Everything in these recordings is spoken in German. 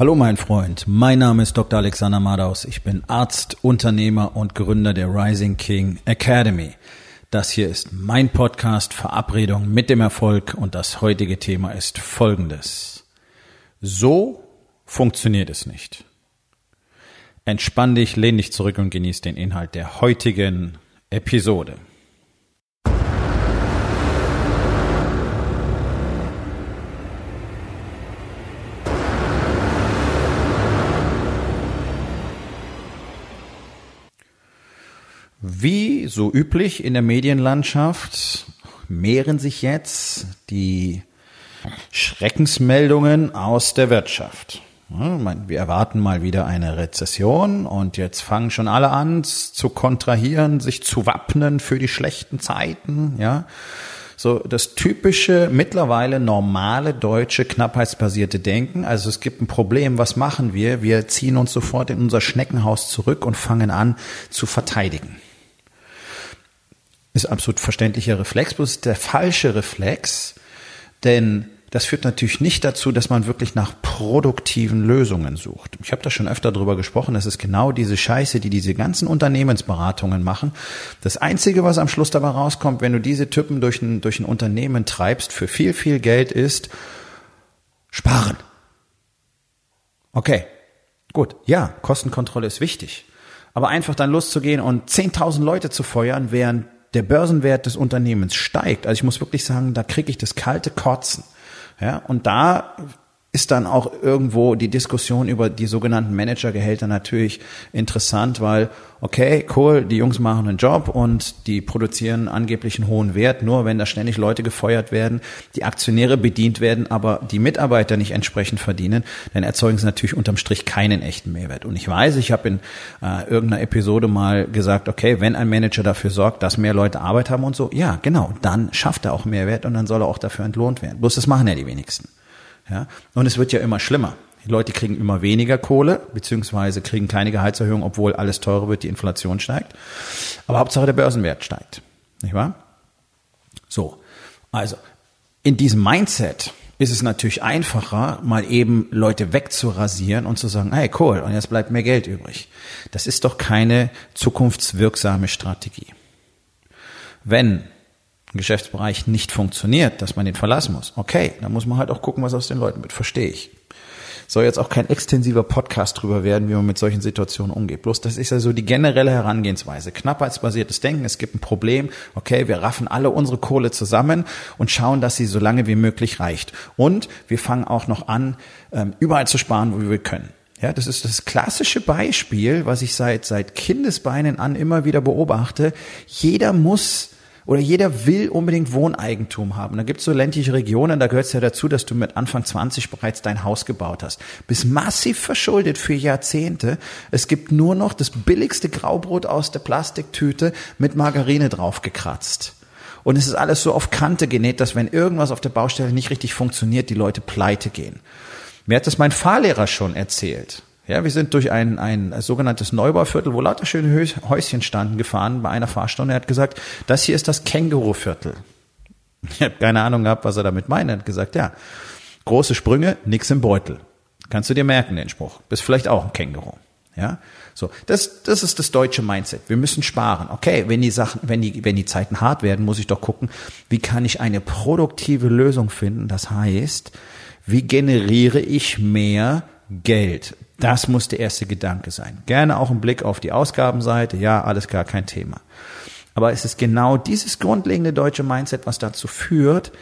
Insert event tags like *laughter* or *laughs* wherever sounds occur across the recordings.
Hallo mein Freund, mein Name ist Dr. Alexander Madaus. Ich bin Arzt, Unternehmer und Gründer der Rising King Academy. Das hier ist mein Podcast Verabredung mit dem Erfolg und das heutige Thema ist folgendes. So funktioniert es nicht. Entspann dich, lehn dich zurück und genieß den Inhalt der heutigen Episode. Wie so üblich in der Medienlandschaft mehren sich jetzt die Schreckensmeldungen aus der Wirtschaft. Wir erwarten mal wieder eine Rezession und jetzt fangen schon alle an zu kontrahieren, sich zu wappnen für die schlechten Zeiten, ja. So das typische, mittlerweile normale deutsche knappheitsbasierte Denken. Also es gibt ein Problem, was machen wir? Wir ziehen uns sofort in unser Schneckenhaus zurück und fangen an zu verteidigen ist absolut verständlicher Reflex, bloß der falsche Reflex, denn das führt natürlich nicht dazu, dass man wirklich nach produktiven Lösungen sucht. Ich habe da schon öfter drüber gesprochen, das ist genau diese Scheiße, die diese ganzen Unternehmensberatungen machen. Das Einzige, was am Schluss dabei rauskommt, wenn du diese Typen durch ein, durch ein Unternehmen treibst, für viel, viel Geld ist, sparen. Okay, gut, ja, Kostenkontrolle ist wichtig. Aber einfach dann loszugehen und 10.000 Leute zu feuern, während der Börsenwert des Unternehmens steigt, also ich muss wirklich sagen, da kriege ich das kalte Kotzen. Ja, und da ist dann auch irgendwo die Diskussion über die sogenannten Managergehälter natürlich interessant, weil, okay, cool, die Jungs machen einen Job und die produzieren angeblich einen hohen Wert, nur wenn da ständig Leute gefeuert werden, die Aktionäre bedient werden, aber die Mitarbeiter nicht entsprechend verdienen, dann erzeugen sie natürlich unterm Strich keinen echten Mehrwert. Und ich weiß, ich habe in äh, irgendeiner Episode mal gesagt, okay, wenn ein Manager dafür sorgt, dass mehr Leute Arbeit haben und so, ja, genau, dann schafft er auch Mehrwert und dann soll er auch dafür entlohnt werden. Bloß das machen ja die wenigsten. Ja? Und es wird ja immer schlimmer. Die Leute kriegen immer weniger Kohle, beziehungsweise kriegen keine Gehaltserhöhung, obwohl alles teurer wird, die Inflation steigt. Aber Hauptsache der Börsenwert steigt. Nicht wahr? So. Also, in diesem Mindset ist es natürlich einfacher, mal eben Leute wegzurasieren und zu sagen, hey, cool, und jetzt bleibt mehr Geld übrig. Das ist doch keine zukunftswirksame Strategie. Wenn Geschäftsbereich nicht funktioniert, dass man den verlassen muss. Okay, dann muss man halt auch gucken, was aus den Leuten wird. Verstehe ich. Soll jetzt auch kein extensiver Podcast drüber werden, wie man mit solchen Situationen umgeht. Bloß das ist ja so die generelle Herangehensweise. Knappheitsbasiertes Denken, es gibt ein Problem, okay, wir raffen alle unsere Kohle zusammen und schauen, dass sie so lange wie möglich reicht. Und wir fangen auch noch an, ähm, überall zu sparen, wo wir können. Ja, das ist das klassische Beispiel, was ich seit, seit Kindesbeinen an immer wieder beobachte. Jeder muss oder jeder will unbedingt Wohneigentum haben. Da gibt es so ländliche Regionen, da gehört es ja dazu, dass du mit Anfang 20 bereits dein Haus gebaut hast. Bist massiv verschuldet für Jahrzehnte. Es gibt nur noch das billigste Graubrot aus der Plastiktüte mit Margarine draufgekratzt. Und es ist alles so auf Kante genäht, dass wenn irgendwas auf der Baustelle nicht richtig funktioniert, die Leute pleite gehen. Mir hat das mein Fahrlehrer schon erzählt. Ja, wir sind durch ein, ein sogenanntes Neubauviertel, wo lauter schöne Häuschen standen, gefahren bei einer Fahrstunde. Er hat gesagt, das hier ist das Känguruviertel. *laughs* Ich habe keine Ahnung gehabt, was er damit meint. Er hat gesagt, ja, große Sprünge, nix im Beutel. Kannst du dir merken, den Spruch. Bist vielleicht auch ein Känguru. Ja, so. Das, das ist das deutsche Mindset. Wir müssen sparen. Okay, wenn die Sachen, wenn die, wenn die Zeiten hart werden, muss ich doch gucken, wie kann ich eine produktive Lösung finden? Das heißt, wie generiere ich mehr Geld? Das muss der erste Gedanke sein. Gerne auch ein Blick auf die Ausgabenseite. Ja, alles gar kein Thema. Aber es ist genau dieses grundlegende deutsche Mindset, was dazu führt,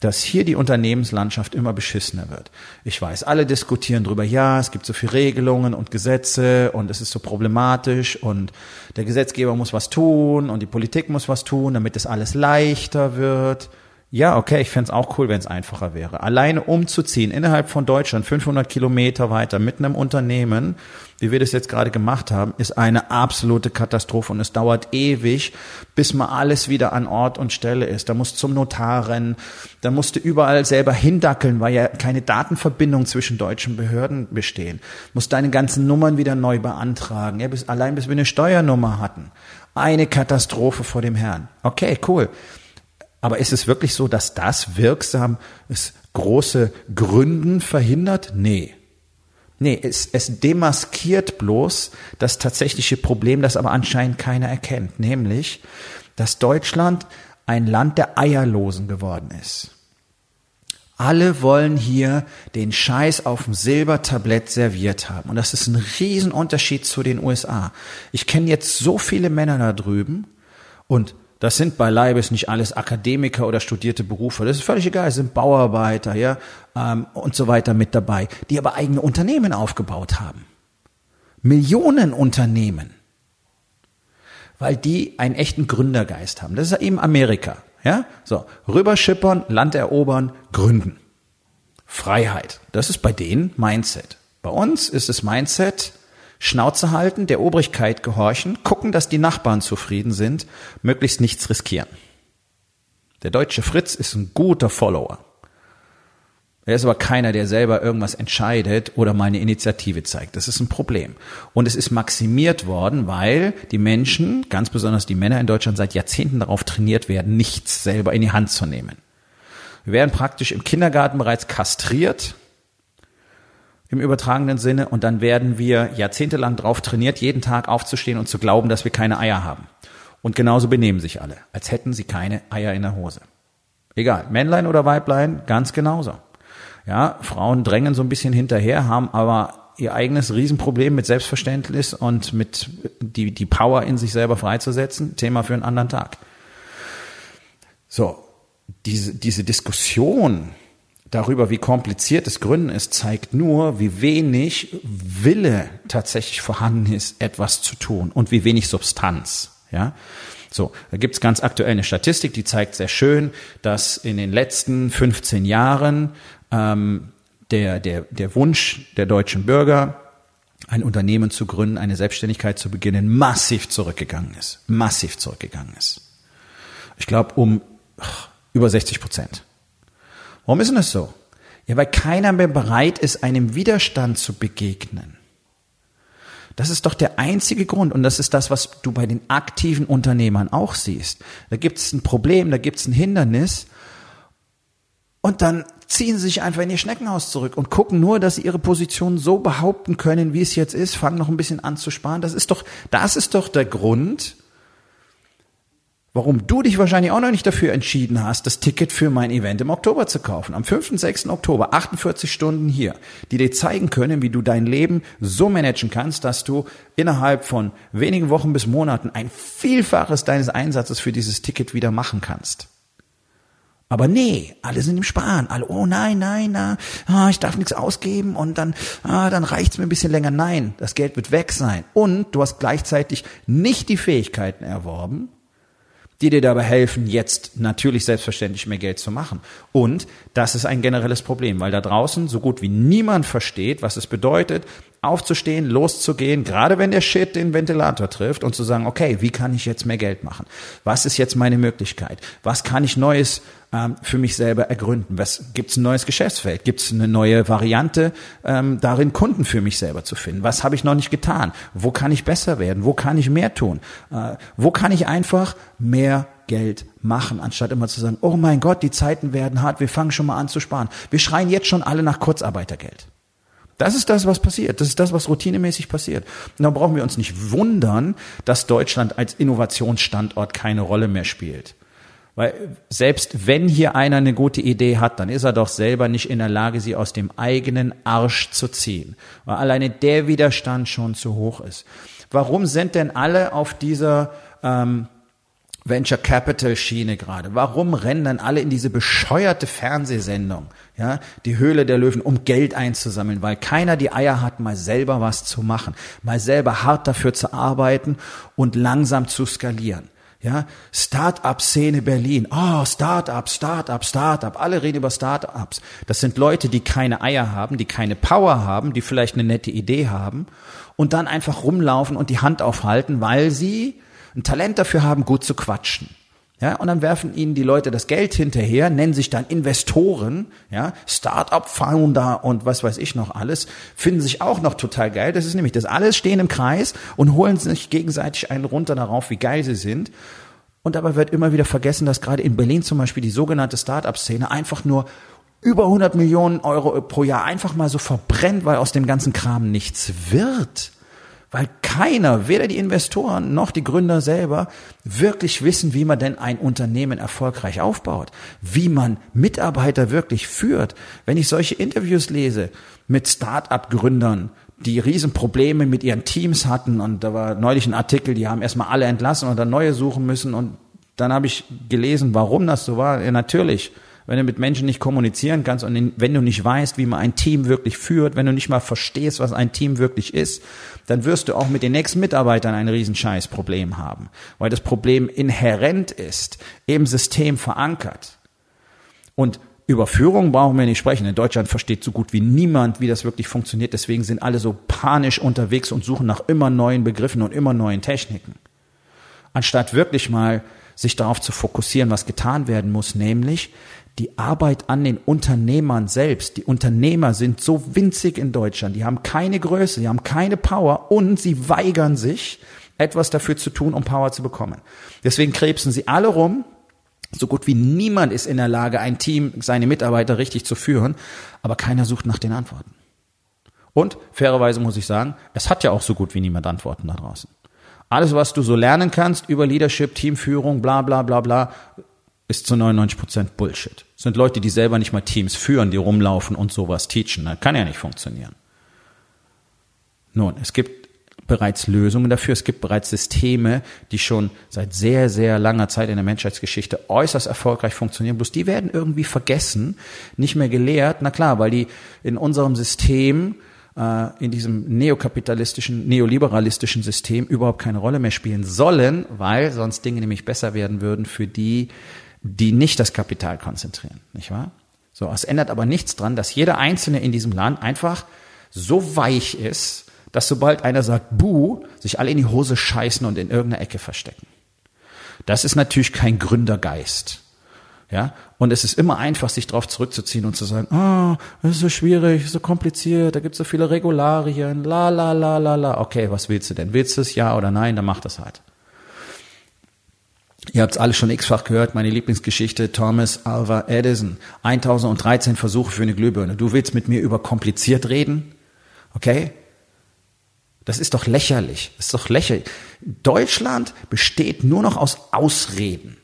dass hier die Unternehmenslandschaft immer beschissener wird. Ich weiß, alle diskutieren drüber, ja, es gibt so viele Regelungen und Gesetze und es ist so problematisch und der Gesetzgeber muss was tun und die Politik muss was tun, damit es alles leichter wird. Ja, okay, ich fände auch cool, wenn es einfacher wäre. Alleine umzuziehen innerhalb von Deutschland, 500 Kilometer weiter, mit einem Unternehmen, wie wir das jetzt gerade gemacht haben, ist eine absolute Katastrophe und es dauert ewig, bis mal alles wieder an Ort und Stelle ist. Da musst zum Notar rennen, da musst du überall selber hindackeln, weil ja keine Datenverbindung zwischen deutschen Behörden bestehen. Musst deine ganzen Nummern wieder neu beantragen, ja, bis, allein bis wir eine Steuernummer hatten. Eine Katastrophe vor dem Herrn. Okay, cool. Aber ist es wirklich so, dass das wirksam ist, große Gründen verhindert? Nee. Nee, es, es demaskiert bloß das tatsächliche Problem, das aber anscheinend keiner erkennt, nämlich, dass Deutschland ein Land der Eierlosen geworden ist. Alle wollen hier den Scheiß auf dem Silbertablett serviert haben. Und das ist ein Riesenunterschied zu den USA. Ich kenne jetzt so viele Männer da drüben und das sind beileibes nicht alles Akademiker oder studierte Berufe. Das ist völlig egal. Es sind Bauarbeiter, ja, ähm, und so weiter mit dabei, die aber eigene Unternehmen aufgebaut haben. Millionen Unternehmen. Weil die einen echten Gründergeist haben. Das ist eben Amerika. Ja? So, rüberschippern, Land erobern, gründen. Freiheit. Das ist bei denen Mindset. Bei uns ist es Mindset, Schnauze halten, der Obrigkeit gehorchen, gucken, dass die Nachbarn zufrieden sind, möglichst nichts riskieren. Der deutsche Fritz ist ein guter Follower. Er ist aber keiner, der selber irgendwas entscheidet oder mal eine Initiative zeigt. Das ist ein Problem. Und es ist maximiert worden, weil die Menschen, ganz besonders die Männer in Deutschland, seit Jahrzehnten darauf trainiert werden, nichts selber in die Hand zu nehmen. Wir werden praktisch im Kindergarten bereits kastriert, im übertragenen Sinne, und dann werden wir jahrzehntelang darauf trainiert, jeden Tag aufzustehen und zu glauben, dass wir keine Eier haben. Und genauso benehmen sich alle, als hätten sie keine Eier in der Hose. Egal, Männlein oder Weiblein, ganz genauso. Ja, Frauen drängen so ein bisschen hinterher, haben aber ihr eigenes Riesenproblem mit Selbstverständnis und mit die, die Power in sich selber freizusetzen. Thema für einen anderen Tag. So, diese, diese Diskussion darüber, wie kompliziert das Gründen ist, zeigt nur, wie wenig Wille tatsächlich vorhanden ist, etwas zu tun und wie wenig Substanz. Ja, so, da gibt's ganz aktuell eine Statistik, die zeigt sehr schön, dass in den letzten 15 Jahren ähm, der, der, der Wunsch der deutschen Bürger, ein Unternehmen zu gründen, eine Selbstständigkeit zu beginnen, massiv zurückgegangen ist. Massiv zurückgegangen ist. Ich glaube um ach, über 60 Prozent. Warum ist denn das so? Ja, weil keiner mehr bereit ist, einem Widerstand zu begegnen. Das ist doch der einzige Grund und das ist das, was du bei den aktiven Unternehmern auch siehst. Da gibt es ein Problem, da gibt es ein Hindernis und dann ziehen sie sich einfach in ihr Schneckenhaus zurück und gucken nur, dass sie ihre Position so behaupten können, wie es jetzt ist, fangen noch ein bisschen an zu sparen. Das ist doch, das ist doch der Grund, warum du dich wahrscheinlich auch noch nicht dafür entschieden hast, das Ticket für mein Event im Oktober zu kaufen. Am 5. und 6. Oktober, 48 Stunden hier, die dir zeigen können, wie du dein Leben so managen kannst, dass du innerhalb von wenigen Wochen bis Monaten ein Vielfaches deines Einsatzes für dieses Ticket wieder machen kannst. Aber nee, alle sind im Sparen. Alle, oh nein, nein, na, ah, ich darf nichts ausgeben und dann, ah, dann reicht's mir ein bisschen länger. Nein, das Geld wird weg sein. Und du hast gleichzeitig nicht die Fähigkeiten erworben, die dir dabei helfen, jetzt natürlich selbstverständlich mehr Geld zu machen. Und das ist ein generelles Problem, weil da draußen so gut wie niemand versteht, was es bedeutet, aufzustehen, loszugehen, gerade wenn der Shit den Ventilator trifft und zu sagen, okay, wie kann ich jetzt mehr Geld machen? Was ist jetzt meine Möglichkeit? Was kann ich Neues ähm, für mich selber ergründen? Was gibt's ein neues Geschäftsfeld? Gibt's eine neue Variante, ähm, darin Kunden für mich selber zu finden? Was habe ich noch nicht getan? Wo kann ich besser werden? Wo kann ich mehr tun? Äh, wo kann ich einfach mehr Geld machen, anstatt immer zu sagen, oh mein Gott, die Zeiten werden hart, wir fangen schon mal an zu sparen. Wir schreien jetzt schon alle nach Kurzarbeitergeld. Das ist das, was passiert. Das ist das, was routinemäßig passiert. Und da brauchen wir uns nicht wundern, dass Deutschland als Innovationsstandort keine Rolle mehr spielt. Weil selbst wenn hier einer eine gute Idee hat, dann ist er doch selber nicht in der Lage, sie aus dem eigenen Arsch zu ziehen. Weil alleine der Widerstand schon zu hoch ist. Warum sind denn alle auf dieser ähm, Venture Capital Schiene gerade? Warum rennen dann alle in diese bescheuerte Fernsehsendung, ja, die Höhle der Löwen, um Geld einzusammeln, weil keiner die Eier hat, mal selber was zu machen, mal selber hart dafür zu arbeiten und langsam zu skalieren. Ja, Start-up-Szene Berlin. Oh, Start-up, Start-up, Start-up. Alle reden über Start-ups. Das sind Leute, die keine Eier haben, die keine Power haben, die vielleicht eine nette Idee haben und dann einfach rumlaufen und die Hand aufhalten, weil sie ein Talent dafür haben, gut zu quatschen. Ja, und dann werfen ihnen die Leute das Geld hinterher, nennen sich dann Investoren, ja, Startup-Founder und was weiß ich noch alles, finden sich auch noch total geil. Das ist nämlich das alles stehen im Kreis und holen sich gegenseitig einen runter darauf, wie geil sie sind. Und dabei wird immer wieder vergessen, dass gerade in Berlin zum Beispiel die sogenannte Startup-Szene einfach nur über 100 Millionen Euro pro Jahr einfach mal so verbrennt, weil aus dem ganzen Kram nichts wird. Weil keiner, weder die Investoren noch die Gründer selber, wirklich wissen, wie man denn ein Unternehmen erfolgreich aufbaut, wie man Mitarbeiter wirklich führt. Wenn ich solche Interviews lese mit Start-up-Gründern, die Riesenprobleme mit ihren Teams hatten und da war neulich ein Artikel, die haben erstmal alle entlassen und dann neue suchen müssen und dann habe ich gelesen, warum das so war. Ja, natürlich, wenn du mit Menschen nicht kommunizieren kannst und wenn du nicht weißt, wie man ein Team wirklich führt, wenn du nicht mal verstehst, was ein Team wirklich ist, dann wirst du auch mit den nächsten Mitarbeitern ein Riesenscheißproblem haben, weil das Problem inhärent ist, im System verankert. Und über Führung brauchen wir nicht sprechen. In Deutschland versteht so gut wie niemand, wie das wirklich funktioniert. Deswegen sind alle so panisch unterwegs und suchen nach immer neuen Begriffen und immer neuen Techniken. Anstatt wirklich mal sich darauf zu fokussieren, was getan werden muss, nämlich die Arbeit an den Unternehmern selbst. Die Unternehmer sind so winzig in Deutschland. Die haben keine Größe, die haben keine Power und sie weigern sich, etwas dafür zu tun, um Power zu bekommen. Deswegen krebsen sie alle rum. So gut wie niemand ist in der Lage, ein Team, seine Mitarbeiter richtig zu führen, aber keiner sucht nach den Antworten. Und fairerweise muss ich sagen, es hat ja auch so gut wie niemand Antworten da draußen. Alles, was du so lernen kannst über Leadership, Teamführung, bla bla bla bla, ist zu 99 Prozent Bullshit. Das sind Leute, die selber nicht mal Teams führen, die rumlaufen und sowas teachen. Das kann ja nicht funktionieren. Nun, es gibt bereits Lösungen dafür. Es gibt bereits Systeme, die schon seit sehr, sehr langer Zeit in der Menschheitsgeschichte äußerst erfolgreich funktionieren. Bloß die werden irgendwie vergessen, nicht mehr gelehrt. Na klar, weil die in unserem System, äh, in diesem neokapitalistischen, neoliberalistischen System überhaupt keine Rolle mehr spielen sollen, weil sonst Dinge nämlich besser werden würden für die, die nicht das Kapital konzentrieren, nicht wahr? So, es ändert aber nichts dran, dass jeder Einzelne in diesem Land einfach so weich ist, dass sobald einer sagt Buh, sich alle in die Hose scheißen und in irgendeiner Ecke verstecken. Das ist natürlich kein Gründergeist. Ja, und es ist immer einfach, sich darauf zurückzuziehen und zu sagen, ah, oh, ist so schwierig, so kompliziert, da gibt es so viele Regularien, la la la la la. Okay, was willst du denn? Willst du es ja oder nein? Dann mach das halt. Ihr habt es alle schon x-fach gehört, meine Lieblingsgeschichte, Thomas Alva Edison. 1013 Versuche für eine Glühbirne. Du willst mit mir über kompliziert reden? Okay? Das ist doch lächerlich. Das ist doch lächerlich. Deutschland besteht nur noch aus Ausreden.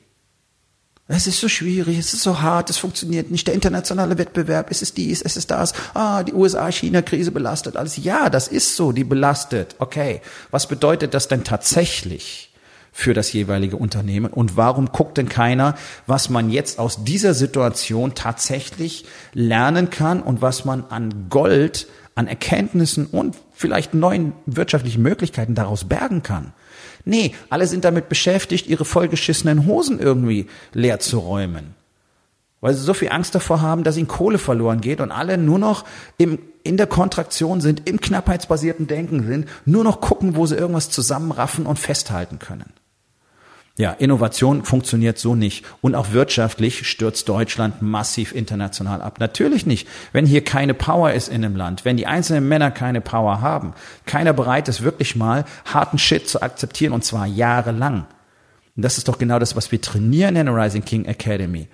Es ist so schwierig, es ist so hart, es funktioniert nicht. Der internationale Wettbewerb, es ist dies, es ist das. Ah, die USA-China-Krise belastet alles. Ja, das ist so, die belastet. Okay. Was bedeutet das denn tatsächlich? Für das jeweilige Unternehmen? Und warum guckt denn keiner, was man jetzt aus dieser Situation tatsächlich lernen kann und was man an Gold, an Erkenntnissen und vielleicht neuen wirtschaftlichen Möglichkeiten daraus bergen kann? Nee, alle sind damit beschäftigt, ihre vollgeschissenen Hosen irgendwie leer zu räumen. Weil sie so viel Angst davor haben, dass ihnen Kohle verloren geht und alle nur noch im, in der Kontraktion sind, im knappheitsbasierten Denken sind, nur noch gucken, wo sie irgendwas zusammenraffen und festhalten können. Ja, Innovation funktioniert so nicht. Und auch wirtschaftlich stürzt Deutschland massiv international ab. Natürlich nicht. Wenn hier keine Power ist in einem Land, wenn die einzelnen Männer keine Power haben, keiner bereit ist, wirklich mal harten Shit zu akzeptieren und zwar jahrelang. Und das ist doch genau das, was wir trainieren in der Rising King Academy.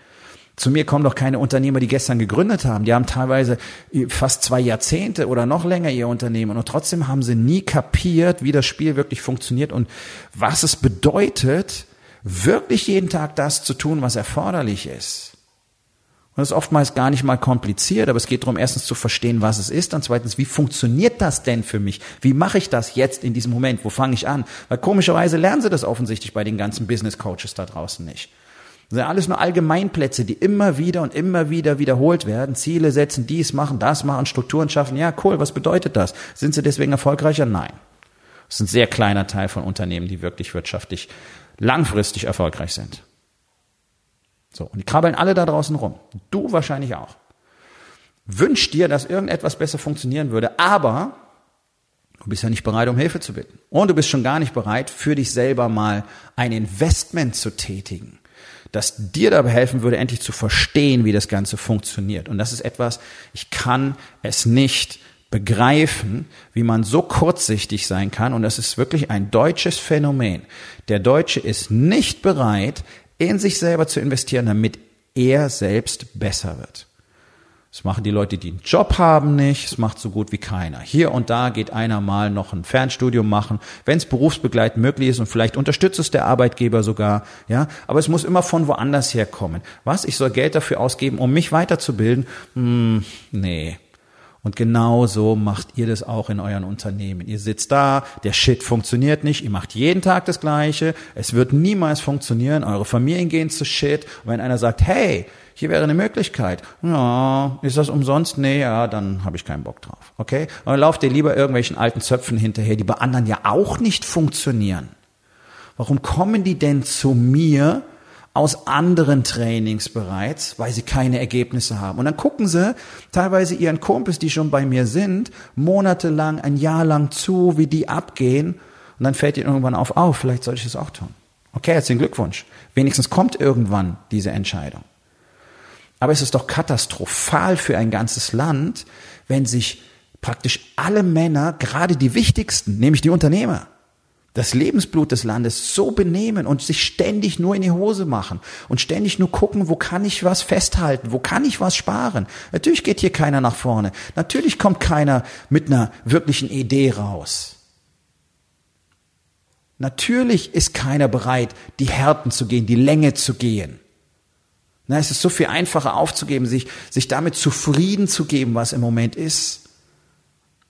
Zu mir kommen doch keine Unternehmer, die gestern gegründet haben. Die haben teilweise fast zwei Jahrzehnte oder noch länger ihr Unternehmen und trotzdem haben sie nie kapiert, wie das Spiel wirklich funktioniert und was es bedeutet, wirklich jeden Tag das zu tun, was erforderlich ist. Und das ist oftmals gar nicht mal kompliziert, aber es geht darum, erstens zu verstehen, was es ist und zweitens, wie funktioniert das denn für mich? Wie mache ich das jetzt in diesem Moment? Wo fange ich an? Weil komischerweise lernen sie das offensichtlich bei den ganzen Business Coaches da draußen nicht. Das sind alles nur Allgemeinplätze, die immer wieder und immer wieder wiederholt werden. Ziele setzen, dies machen, das machen, Strukturen schaffen. Ja, cool, was bedeutet das? Sind sie deswegen erfolgreicher? Nein. Das ist ein sehr kleiner Teil von Unternehmen, die wirklich wirtschaftlich langfristig erfolgreich sind. So, und die krabbeln alle da draußen rum. Du wahrscheinlich auch. Wünsch dir, dass irgendetwas besser funktionieren würde, aber du bist ja nicht bereit, um Hilfe zu bitten. Und du bist schon gar nicht bereit, für dich selber mal ein Investment zu tätigen das dir dabei helfen würde, endlich zu verstehen, wie das Ganze funktioniert. Und das ist etwas, ich kann es nicht begreifen, wie man so kurzsichtig sein kann. Und das ist wirklich ein deutsches Phänomen. Der Deutsche ist nicht bereit, in sich selber zu investieren, damit er selbst besser wird. Das machen die Leute, die einen Job haben, nicht. Es macht so gut wie keiner. Hier und da geht einer mal noch ein Fernstudium machen, wenn es berufsbegleitend möglich ist und vielleicht unterstützt es der Arbeitgeber sogar. Ja, aber es muss immer von woanders herkommen. Was? Ich soll Geld dafür ausgeben, um mich weiterzubilden? Hm, nee. Und genau so macht ihr das auch in euren Unternehmen. Ihr sitzt da, der Shit funktioniert nicht, ihr macht jeden Tag das Gleiche, es wird niemals funktionieren, eure Familien gehen zu Shit. Und wenn einer sagt, hey, hier wäre eine Möglichkeit. Ja, ist das umsonst? Nee, ja, dann habe ich keinen Bock drauf. Okay? Und dann lauft ihr lieber irgendwelchen alten Zöpfen hinterher, die bei anderen ja auch nicht funktionieren. Warum kommen die denn zu mir aus anderen Trainings bereits, weil sie keine Ergebnisse haben? Und dann gucken sie teilweise ihren Kumpels, die schon bei mir sind, monatelang, ein Jahr lang zu, wie die abgehen. Und dann fällt ihnen irgendwann auf, oh, vielleicht soll ich es auch tun. Okay, herzlichen Glückwunsch. Wenigstens kommt irgendwann diese Entscheidung. Aber es ist doch katastrophal für ein ganzes Land, wenn sich praktisch alle Männer, gerade die wichtigsten, nämlich die Unternehmer, das Lebensblut des Landes so benehmen und sich ständig nur in die Hose machen und ständig nur gucken, wo kann ich was festhalten, wo kann ich was sparen. Natürlich geht hier keiner nach vorne. Natürlich kommt keiner mit einer wirklichen Idee raus. Natürlich ist keiner bereit, die Härten zu gehen, die Länge zu gehen. Na, es ist so viel einfacher aufzugeben, sich, sich damit zufrieden zu geben, was im Moment ist.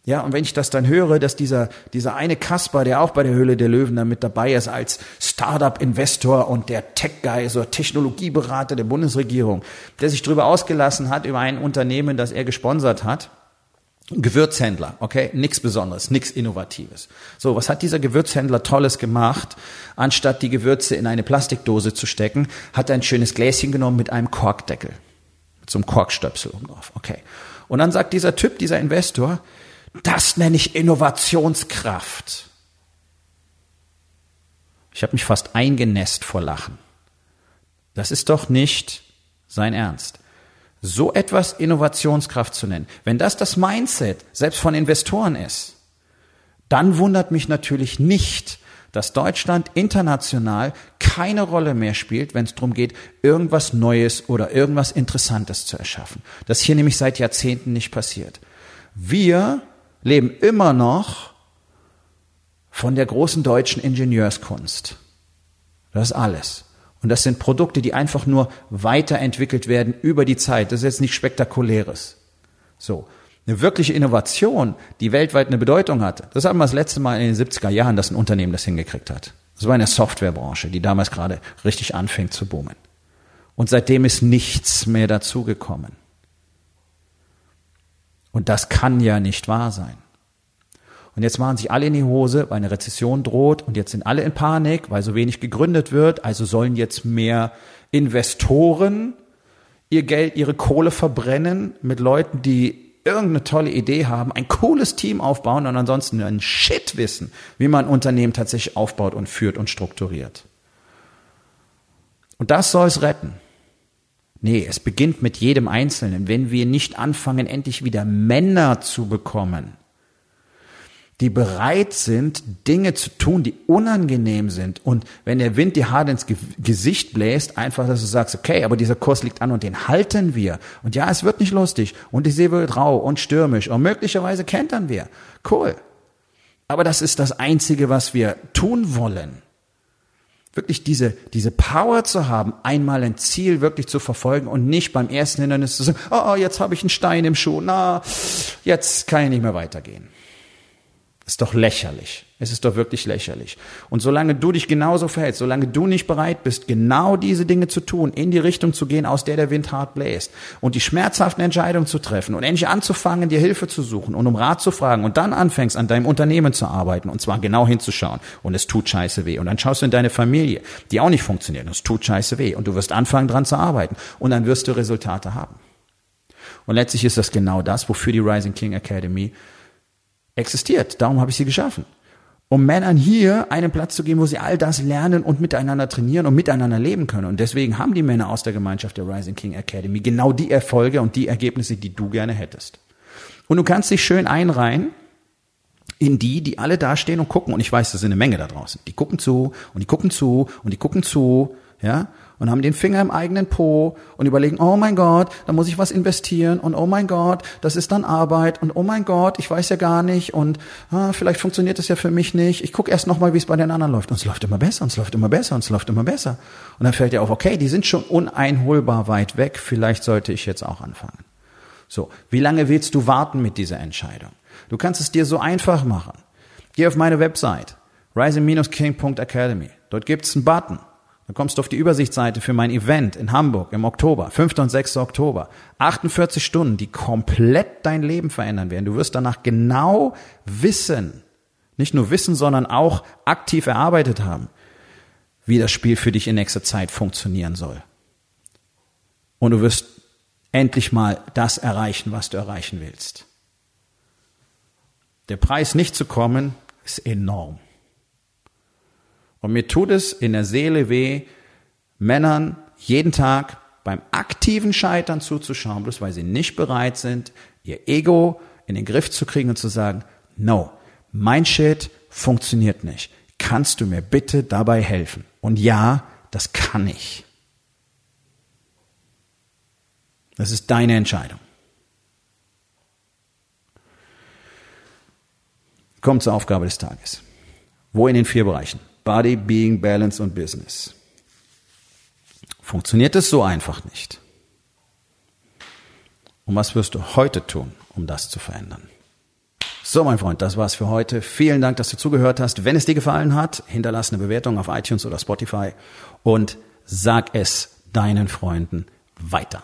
Ja, und wenn ich das dann höre, dass dieser, dieser eine Kasper, der auch bei der Höhle der Löwen da mit dabei ist, als Startup-Investor und der Tech-Guy, so Technologieberater der Bundesregierung, der sich darüber ausgelassen hat, über ein Unternehmen, das er gesponsert hat, Gewürzhändler, okay, nichts Besonderes, nichts Innovatives. So, was hat dieser Gewürzhändler Tolles gemacht? Anstatt die Gewürze in eine Plastikdose zu stecken, hat er ein schönes Gläschen genommen mit einem Korkdeckel, mit so Korkstöpsel oben drauf, okay. Und dann sagt dieser Typ, dieser Investor, das nenne ich Innovationskraft. Ich habe mich fast eingenässt vor Lachen. Das ist doch nicht sein Ernst so etwas Innovationskraft zu nennen, wenn das das Mindset selbst von Investoren ist, dann wundert mich natürlich nicht, dass Deutschland international keine Rolle mehr spielt, wenn es darum geht, irgendwas Neues oder irgendwas Interessantes zu erschaffen. Das hier nämlich seit Jahrzehnten nicht passiert. Wir leben immer noch von der großen deutschen Ingenieurskunst. Das ist alles. Und das sind Produkte, die einfach nur weiterentwickelt werden über die Zeit. Das ist jetzt nicht spektakuläres. So. Eine wirkliche Innovation, die weltweit eine Bedeutung hat. Das hatten wir das letzte Mal in den 70er Jahren, dass ein Unternehmen das hingekriegt hat. Das war eine Softwarebranche, die damals gerade richtig anfing zu boomen. Und seitdem ist nichts mehr dazugekommen. Und das kann ja nicht wahr sein. Und jetzt machen sich alle in die Hose, weil eine Rezession droht und jetzt sind alle in Panik, weil so wenig gegründet wird. Also sollen jetzt mehr Investoren ihr Geld, ihre Kohle verbrennen mit Leuten, die irgendeine tolle Idee haben, ein cooles Team aufbauen und ansonsten einen Shit wissen, wie man ein Unternehmen tatsächlich aufbaut und führt und strukturiert. Und das soll es retten. Nee, es beginnt mit jedem Einzelnen. Wenn wir nicht anfangen, endlich wieder Männer zu bekommen, die bereit sind, Dinge zu tun, die unangenehm sind. Und wenn der Wind dir hart ins Gesicht bläst, einfach, dass du sagst, okay, aber dieser Kurs liegt an und den halten wir. Und ja, es wird nicht lustig und die See wird rau und stürmisch und möglicherweise kentern wir. Cool. Aber das ist das Einzige, was wir tun wollen. Wirklich diese, diese Power zu haben, einmal ein Ziel wirklich zu verfolgen und nicht beim ersten Hindernis zu sagen, oh, jetzt habe ich einen Stein im Schuh, na, jetzt kann ich nicht mehr weitergehen. Ist doch lächerlich. Es ist doch wirklich lächerlich. Und solange du dich genauso verhältst, solange du nicht bereit bist, genau diese Dinge zu tun, in die Richtung zu gehen, aus der der Wind hart bläst und die schmerzhaften Entscheidungen zu treffen und endlich anzufangen, dir Hilfe zu suchen und um Rat zu fragen und dann anfängst, an deinem Unternehmen zu arbeiten und zwar genau hinzuschauen und es tut scheiße weh. Und dann schaust du in deine Familie, die auch nicht funktioniert und es tut scheiße weh und du wirst anfangen, dran zu arbeiten und dann wirst du Resultate haben. Und letztlich ist das genau das, wofür die Rising King Academy existiert. Darum habe ich sie geschaffen. Um Männern hier einen Platz zu geben, wo sie all das lernen und miteinander trainieren und miteinander leben können. Und deswegen haben die Männer aus der Gemeinschaft der Rising King Academy genau die Erfolge und die Ergebnisse, die du gerne hättest. Und du kannst dich schön einreihen in die, die alle dastehen und gucken. Und ich weiß, das sind eine Menge da draußen. Die gucken zu und die gucken zu und die gucken zu. ja, und haben den Finger im eigenen Po und überlegen, oh mein Gott, da muss ich was investieren und oh mein Gott, das ist dann Arbeit und oh mein Gott, ich weiß ja gar nicht und ah, vielleicht funktioniert es ja für mich nicht. Ich gucke erst nochmal, wie es bei den anderen läuft und es läuft immer besser und es läuft immer besser und es läuft immer besser. Und dann fällt dir auf, okay, die sind schon uneinholbar weit weg, vielleicht sollte ich jetzt auch anfangen. So, wie lange willst du warten mit dieser Entscheidung? Du kannst es dir so einfach machen. Geh auf meine Website, rising-king.academy. Dort gibt's einen Button. Dann kommst du auf die Übersichtsseite für mein Event in Hamburg im Oktober, 5. und 6. Oktober. 48 Stunden, die komplett dein Leben verändern werden. Du wirst danach genau wissen, nicht nur wissen, sondern auch aktiv erarbeitet haben, wie das Spiel für dich in nächster Zeit funktionieren soll. Und du wirst endlich mal das erreichen, was du erreichen willst. Der Preis nicht zu kommen ist enorm. Und mir tut es in der Seele weh, Männern jeden Tag beim aktiven Scheitern zuzuschauen, bloß weil sie nicht bereit sind, ihr Ego in den Griff zu kriegen und zu sagen, no, mein Shit funktioniert nicht. Kannst du mir bitte dabei helfen? Und ja, das kann ich. Das ist deine Entscheidung. Kommt zur Aufgabe des Tages. Wo in den vier Bereichen? Body, Being, Balance und Business. Funktioniert es so einfach nicht. Und was wirst du heute tun, um das zu verändern? So, mein Freund, das war's für heute. Vielen Dank, dass du zugehört hast. Wenn es dir gefallen hat, hinterlass eine Bewertung auf iTunes oder Spotify und sag es deinen Freunden weiter.